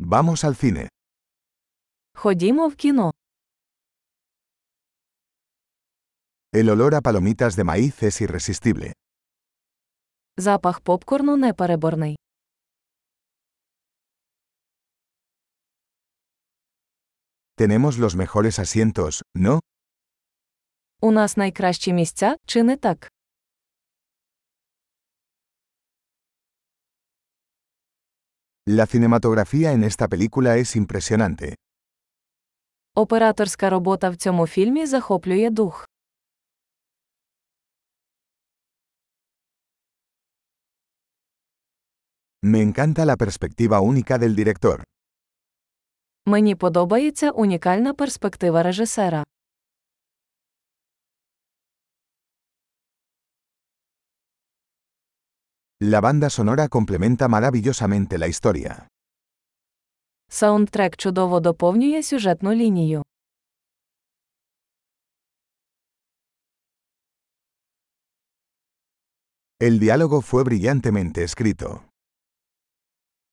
Vamos al cine. Ходімо в кіно. El olor a palomitas de maíz es irresistible. Запах попкорну непереборний. Tenemos los mejores asientos, ¿no? У нас найкращі місця, чи не так? La cinematografía en esta película es impresionante. Операторська робота в цьому фільмі захоплює дух. Me encanta la perspectiva única del director. Мені подобається унікальна перспектива режисера. La banda sonora complementa maravillosamente la historia. Саундтрек чудово доповнює сюжетну лінію. El diálogo fue brillantemente escrito.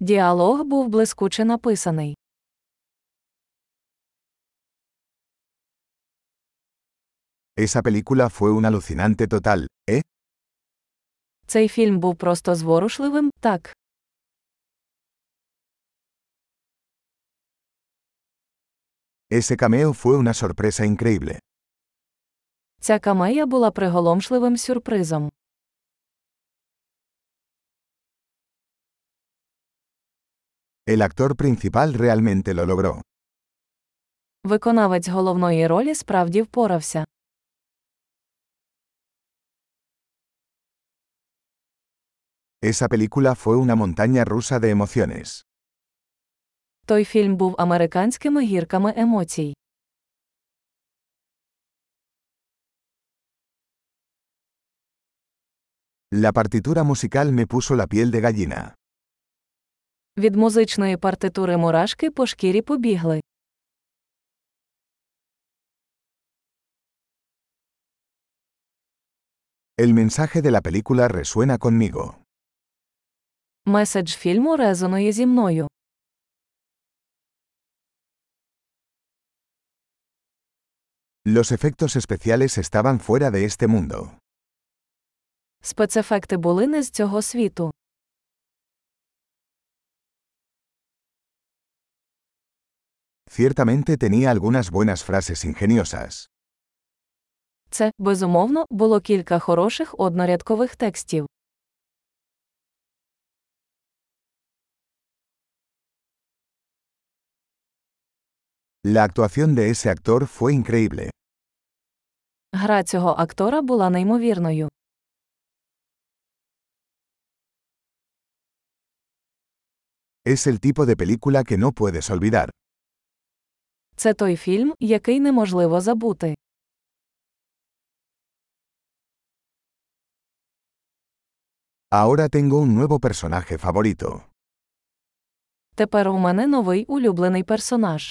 Діалог був блискуче написаний. Esa película fue un alucinante total, ¿eh? Цей фільм був просто зворушливим, так. Ese cameo fue una sorpresa increíble. Ця камея була приголомшливим сюрпризом. El actor principal realmente lo logró. Виконавець головної ролі справді впорався. Esa película fue una montaña rusa de emociones. Той фільм був американськими гірками емоцій. La partitura musical me puso la piel de gallina. Від музичної партитури мурашки по шкірі побігли. El mensaje de la película resuena conmigo. Меседж фільму резонує зі мною. Los efectos especiales estaban fuera de este mundo. Спецефекти були не з цього світу. Ciertamente tenía algunas buenas frases ingeniosas. Це, безумовно, було кілька хороших однорядкових текстів. La actuación de ese actor fue increíble. Гра цього актора була неймовірною. Es el tipo de película que no puedes olvidar. Це той фільм, який неможливо забути. Ahora tengo un nuevo personaje favorito. Тепер у мене новий улюблений персонаж.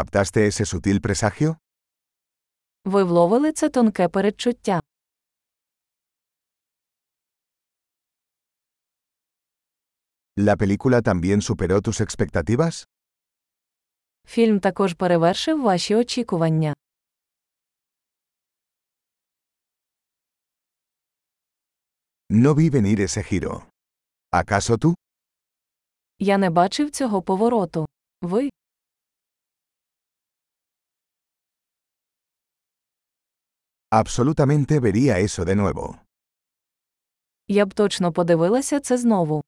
¿Captaste ese sutil presagio? Ви вловили це тонке передчуття. ¿La película también superó tus expectativas? Фільм також перевершив ваші очікування. No vi venir ese giro. ¿Acaso tú? Я не бачив цього повороту. Ви? Absolutamente vería eso de nuevo. Я б точно подивилася це знову.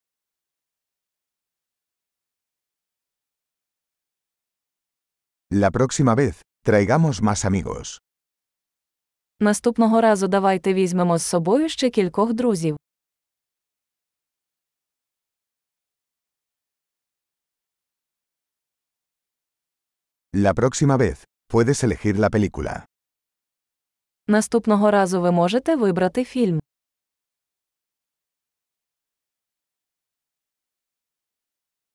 La próxima vez, traigamos más amigos. Наступного разу давайте візьмемо з собою ще кількох друзів. La próxima vez, puedes elegir la película. Наступного разу ви можете вибрати фільм.